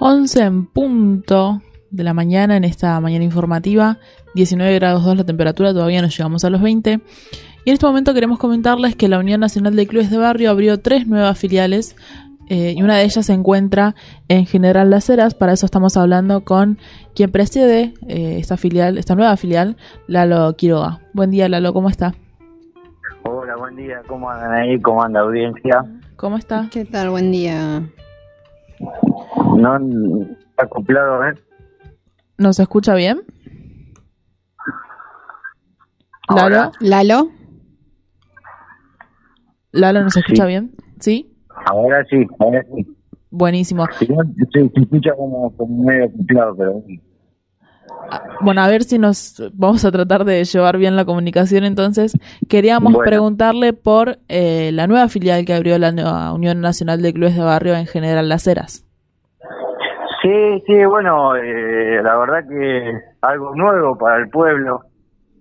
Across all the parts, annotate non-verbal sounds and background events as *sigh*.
11 en punto de la mañana en esta mañana informativa, 19 grados 2 la temperatura, todavía no llegamos a los 20. Y en este momento queremos comentarles que la Unión Nacional de Clubes de Barrio abrió tres nuevas filiales eh, y una de ellas se encuentra en General Las Heras. Para eso estamos hablando con quien preside eh, esta filial, esta nueva filial, Lalo Quiroga. Buen día, Lalo, ¿cómo está? Hola, buen día, ¿cómo andan ahí? ¿Cómo anda audiencia? ¿Cómo está? ¿Qué tal? Buen día. No está acoplado, ¿eh? ¿Nos escucha bien? Ahora. Lalo, Lalo. Lalo, ¿nos escucha Sí. bien? ¿Sí? Ahora sí, ahora sí. Buenísimo. Se, se escucha como, como medio acoplado, pero Ah, Bueno, a ver si nos vamos a tratar de llevar bien la comunicación. Entonces, queríamos Bueno. preguntarle por eh, la nueva filial que abrió la nueva Unión Nacional de Clubes de Barrio en General Las Heras. Sí, sí, bueno, eh, la verdad que algo nuevo para el pueblo.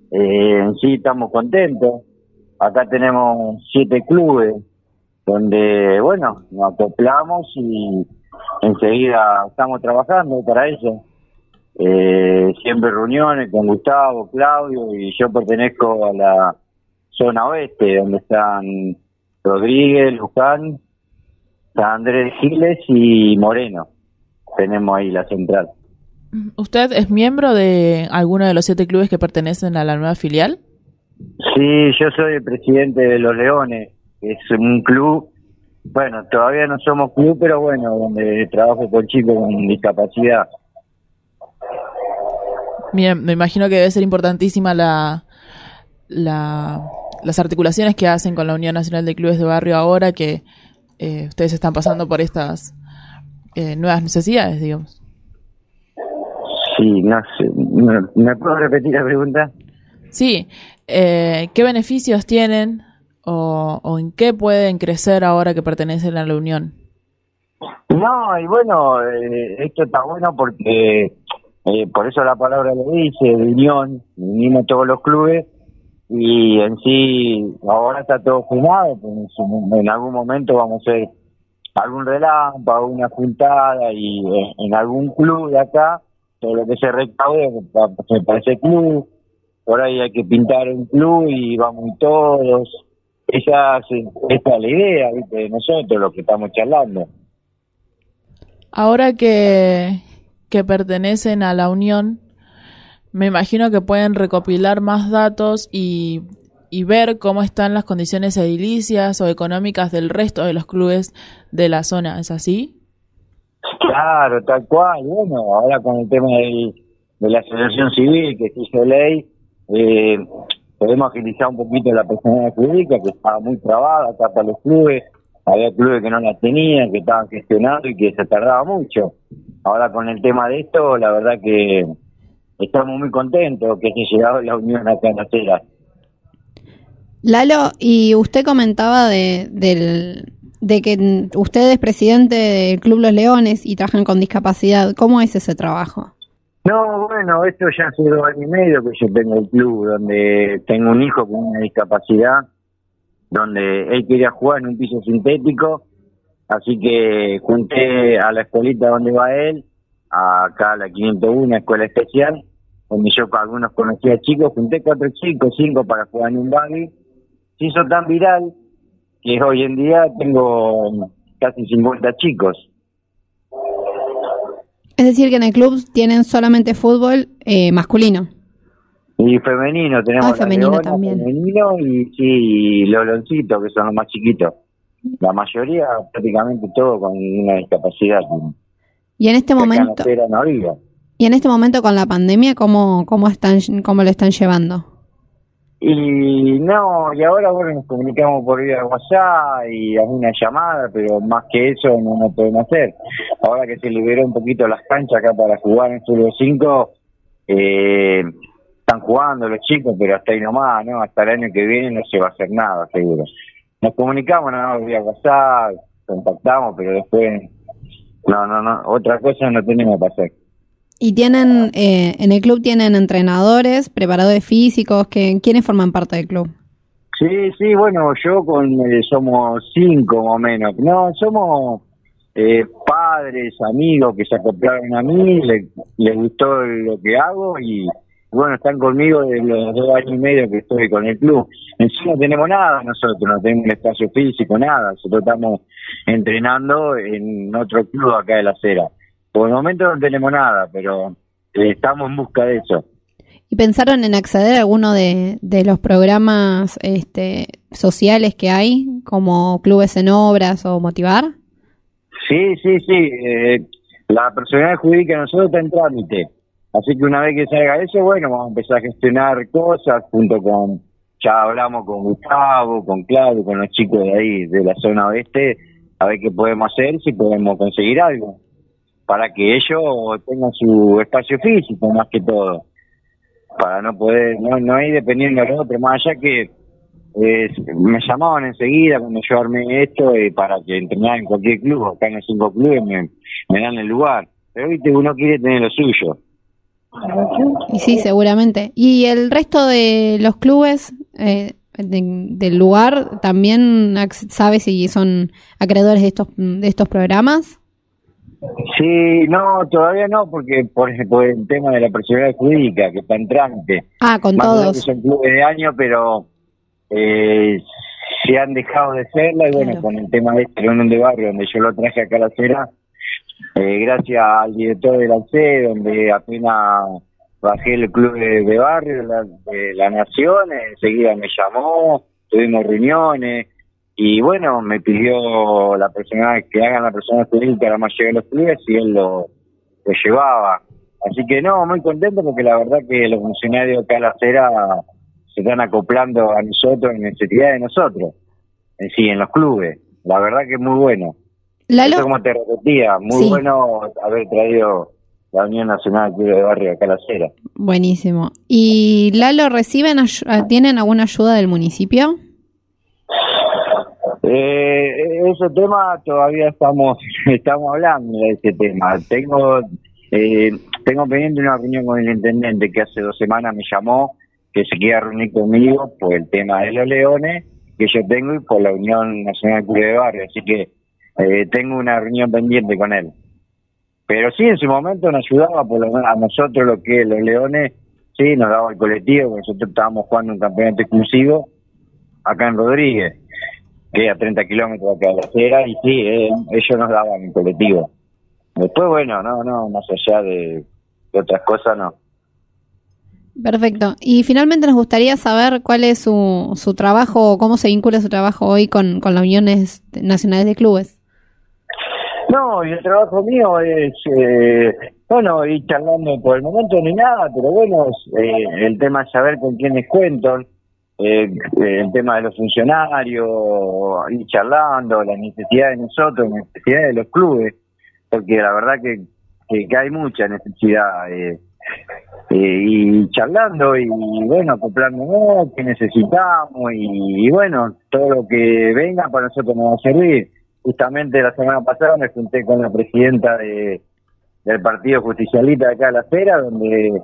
Eh, en sí estamos contentos. Acá tenemos siete clubes donde, bueno, nos acoplamos y enseguida estamos trabajando para eso. Eh, siempre reuniones con Gustavo, Claudio y yo pertenezco a la zona oeste donde están Rodríguez, Luján, San Andrés Giles y Moreno tenemos ahí la central. ¿Usted es miembro de alguno de los siete clubes que pertenecen a la nueva filial? Sí, yo soy el presidente de Los Leones, es un club, bueno, todavía no somos club, pero bueno, donde trabajo con chicos con discapacidad. Bien, me imagino que debe ser importantísima la, la- las articulaciones que hacen con la Unión Nacional de Clubes de Barrio ahora que eh, ustedes están pasando por estas eh, nuevas necesidades, digamos. Sí, no sé, ¿me, puedo repetir la pregunta? Sí, eh, ¿qué beneficios tienen o, o en qué pueden crecer ahora que pertenecen a la Unión? No, y bueno, eh, esto está bueno porque, eh, por eso la palabra lo dice, de unión, unimos todos los clubes y en sí ahora está todo fumado, en, algún momento vamos a hacer algún relámpago, una juntada y eh, en algún club de acá, todo lo que se recaude pa- para ese club, por ahí hay que pintar un club y vamos todos, esa, es- la idea de nosotros, lo que estamos charlando. Ahora que, que pertenecen a la Unión, me imagino que pueden recopilar más datos y, y ver cómo están las condiciones edilicias o económicas del resto de los clubes de la zona, ¿es así? Claro, tal cual. Bueno, ahora con el tema del- de la asociación civil que se hizo ley, eh, podemos agilizar un poquito la personalidad jurídica que estaba muy trabada acá para los clubes. Había clubes que no la tenían, que estaban gestionando y que se tardaba mucho. Ahora con el tema de esto, la verdad que estamos muy contentos que se llegado la unión acá en. Lalo, y usted comentaba de, del, de que usted es presidente del Club Los Leones y trabajan con discapacidad. ¿Cómo es ese trabajo? No, bueno, esto ya hace dos años y medio que yo tengo el club, donde tengo un hijo con una discapacidad, donde él quería jugar en un piso sintético, así que junté a la escuelita donde va él, acá a la 501, escuela especial, donde yo algunos conocía chicos, junté cuatro chicos, cinco para jugar en un buggy, se hizo tan viral que hoy en día tengo casi 50 chicos. Es decir, que en el club tienen solamente fútbol eh, masculino. Y femenino, tenemos Ah, la femenino leona, también. femenino y sí, los loncitos, que son los más chiquitos. La mayoría, prácticamente todo con una discapacidad. Y en este momento, y en este momento con la pandemia, ¿cómo, cómo están, cómo lo están llevando? Y no, y ahora bueno nos comunicamos por vía WhatsApp y alguna llamada, pero más que eso no, no podemos hacer. Ahora que se liberó un poquito las canchas acá para jugar en Fútbol 5, eh, están jugando los chicos, pero hasta ahí nomás, ¿no? Hasta el año que viene no se va a hacer nada, seguro. Nos comunicamos nada más vía WhatsApp, contactamos, pero después, no, no, no, otra cosa no tenemos para hacer. Y tienen, eh, en el club tienen entrenadores, preparadores físicos, que, ¿quiénes forman parte del club? Sí, sí, bueno, yo con eh, somos cinco más o menos. No, somos eh, padres, amigos que se acoplaron a mí, les gustó lo que hago y bueno, están conmigo desde los dos años y medio que estoy con el club. En sí no tenemos nada nosotros, no tenemos un espacio físico, nada. Nosotros estamos entrenando en otro club acá de la acera. Por el momento no tenemos nada, pero eh, estamos en busca de eso. ¿Y pensaron en acceder a alguno de, los programas este, sociales que hay, como clubes en obras o motivar? Sí, sí, sí. Eh, la personalidad jurídica de nosotros está en trámite. Así que una vez que salga eso, bueno, vamos a empezar a gestionar cosas junto con, ya hablamos con Gustavo, con Claudio, con los chicos de ahí, de la zona oeste, a ver qué podemos hacer, si podemos conseguir algo, para que ellos tengan su espacio físico más que todo, para no poder, no, no ir dependiendo de otro, más allá que me llamaban enseguida cuando yo armé esto eh, para que entrenara en cualquier club, acá en los cinco clubes me, me dan el lugar, pero viste, uno quiere tener lo suyo. Y sí, seguramente. ¿Y el resto de los clubes eh, del lugar también sabe si son acreedores de estos, de estos programas? Sí, no, todavía no, porque por, ejemplo el tema de la personalidad jurídica, que está en trámite. Ah, con todos. son clubes de año, pero eh, se han dejado de serla y bueno, con el tema de este reunión de barrio, donde yo lo traje acá a la cera, eh, gracias al director del ALCE, donde apenas bajé el club de, barrio de la Nación, enseguida me llamó, tuvimos reuniones y bueno, me pidió la persona que hagan la persona jurídica la mayoría de los clubes y él lo, llevaba. Así que no, muy contento porque la verdad que los funcionarios acá a la acera se están acoplando a nosotros en necesidad de nosotros, en sí, en los clubes. La verdad que es muy bueno. Eso como te repetía, muy bueno haber traído la Unión Nacional de Barrio acá a la acera. Buenísimo. ¿Y Lalo, reciben tienen alguna ayuda del municipio? Eh, ese tema todavía estamos *laughs* estamos hablando de ese tema. Tengo eh, tengo pendiente una reunión con el intendente que hace dos semanas me llamó que se quiera reunir conmigo por el tema de los leones que yo tengo y por la Unión Nacional de Barrio. Así que eh, tengo una reunión pendiente con él. Pero sí, en su momento nos ayudaba por lo a nosotros lo que los Leones, sí, nos daba el colectivo, nosotros estábamos jugando un campeonato exclusivo acá en Rodríguez, que a 30 kilómetros acá de la acera, y sí, eh, ellos nos daban el colectivo. Después, bueno, no, no, más allá de, otras cosas, no. Perfecto. Y finalmente nos gustaría saber cuál es su, su trabajo, cómo se vincula su trabajo hoy con, con las uniones nacionales de clubes. No, y el trabajo mío es, eh, bueno, ir charlando por el momento ni nada, pero bueno, eh, el tema es saber con quiénes cuento, eh, el tema de los funcionarios, ir charlando, la necesidad de nosotros, la necesidad de los clubes, porque la verdad que, que, hay mucha necesidad. Eh, y charlando y bueno, acoplándonos, qué necesitamos y, bueno, todo lo que venga para nosotros nos va a servir justamente la semana pasada me junté con la presidenta de, del Partido Justicialista de acá de la Fera, donde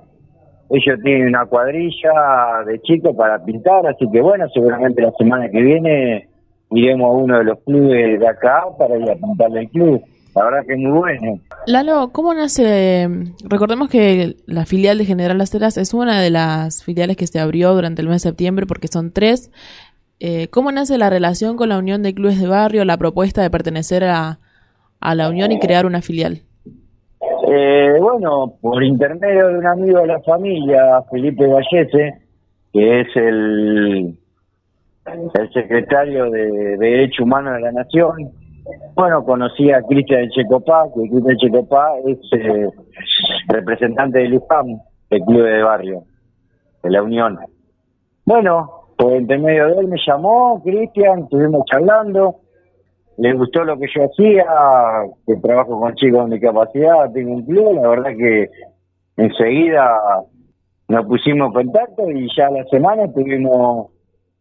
ellos tienen una cuadrilla de chicos para pintar, así que bueno, seguramente la semana que viene iremos a uno de los clubes de acá para ir a pintarle el club. La verdad que es muy bueno. Lalo, ¿cómo nace? Recordemos que la filial de General Las Heras es una de las filiales que se abrió durante el mes de septiembre porque son tres eh, ¿Cómo nace la relación con la Unión de Clubes de Barrio, la propuesta de pertenecer a, la Unión y crear una filial? Eh, bueno, por intermedio de un amigo de la familia, Felipe Vallese, que es el, el secretario de, Derecho Humano de la Nación, bueno, conocí a Cristian Checopá, que Cristian Checopá es eh, representante del UFAM, del Club de Barrio, de la Unión. Bueno, por intermedio de él me llamó, Cristian, estuvimos charlando, le gustó lo que yo hacía, que trabajo con chicos con discapacidad, tengo un club, la verdad que enseguida nos pusimos contacto y ya la semana tuvimos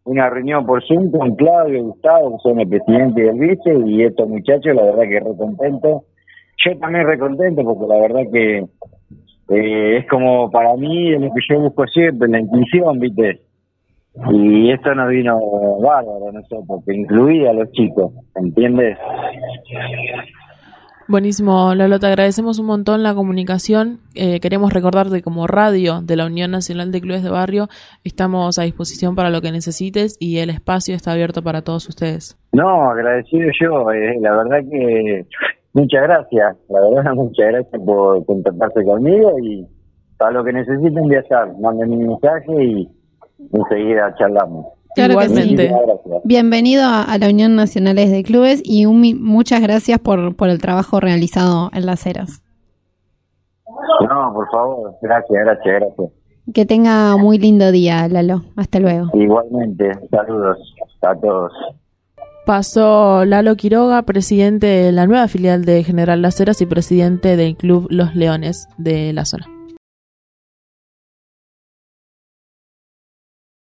una reunión por Zoom con Claudio Gustavo, que son el presidente y el vice, y estos muchachos, la verdad que re contento. Yo también re contento porque la verdad que eh, es como para mí lo que yo busco siempre, la inclusión, ¿viste? Y esto nos vino bárbaro nosotros, porque incluía a los chicos, ¿entiendes? Buenísimo, Lalo, te agradecemos un montón la comunicación. Eh, queremos recordarte como radio de la Unión Nacional de Clubes de Barrio, estamos a disposición para lo que necesites y el espacio está abierto para todos ustedes. No, agradecido yo, eh, la verdad que muchas gracias, la verdad *laughs* muchas gracias por contactarse conmigo y para lo que necesiten viajar, manden un mensaje y enseguida charlamos. Claro que sí. Bienvenido a, la Unión Nacional de Clubes y muchas gracias por, por el trabajo realizado en las eras. No, por favor, gracias, gracias, gracias. Que tenga muy lindo día, Lalo. Hasta luego. Igualmente, saludos a todos. Pasó Lalo Quiroga, presidente de la nueva filial de General Las Heras y presidente del Club Los Leones de la zona.